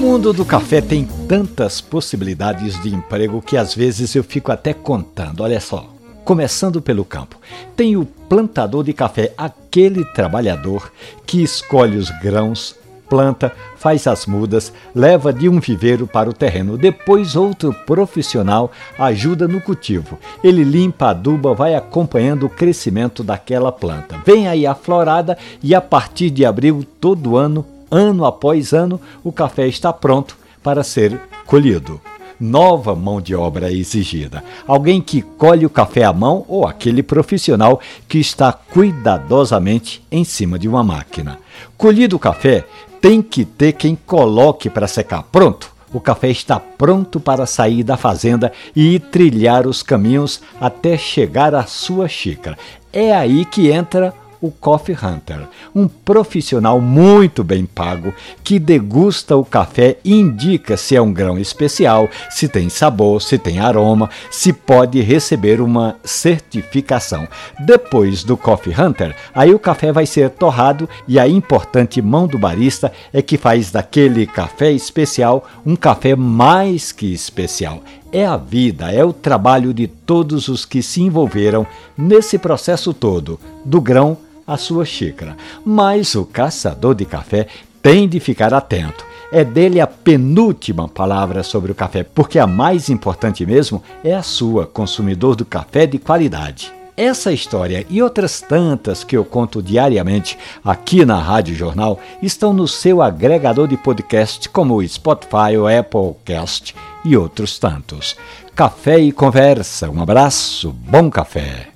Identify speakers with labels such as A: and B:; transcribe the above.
A: mundo do café tem tantas possibilidades de emprego que às vezes eu fico até contando. Olha só. Começando pelo campo, tem o plantador de café, aquele trabalhador que escolhe os grãos, planta, faz as mudas, leva de um viveiro para o terreno. Depois, outro profissional ajuda no cultivo. Ele limpa, aduba, vai acompanhando o crescimento daquela planta. Vem aí a florada e a partir de abril, todo ano, ano após ano, o café está pronto para ser colhido nova mão de obra exigida. Alguém que colhe o café à mão ou aquele profissional que está cuidadosamente em cima de uma máquina. Colhido o café, tem que ter quem coloque para secar. Pronto! O café está pronto para sair da fazenda e trilhar os caminhos até chegar à sua xícara. É aí que entra o Coffee Hunter, um profissional muito bem pago que degusta o café e indica se é um grão especial, se tem sabor, se tem aroma, se pode receber uma certificação. Depois do Coffee Hunter, aí o café vai ser torrado e a importante mão do barista é que faz daquele café especial um café mais que especial é a vida, é o trabalho de todos os que se envolveram nesse processo todo, do grão a sua xícara. Mas o caçador de café tem de ficar atento. É dele a penúltima palavra sobre o café, porque a mais importante mesmo é a sua, consumidor do café de qualidade. Essa história e outras tantas que eu conto diariamente aqui na Rádio Jornal estão no seu agregador de podcast, como o Spotify, o Applecast e outros tantos. Café e conversa. Um abraço, bom café.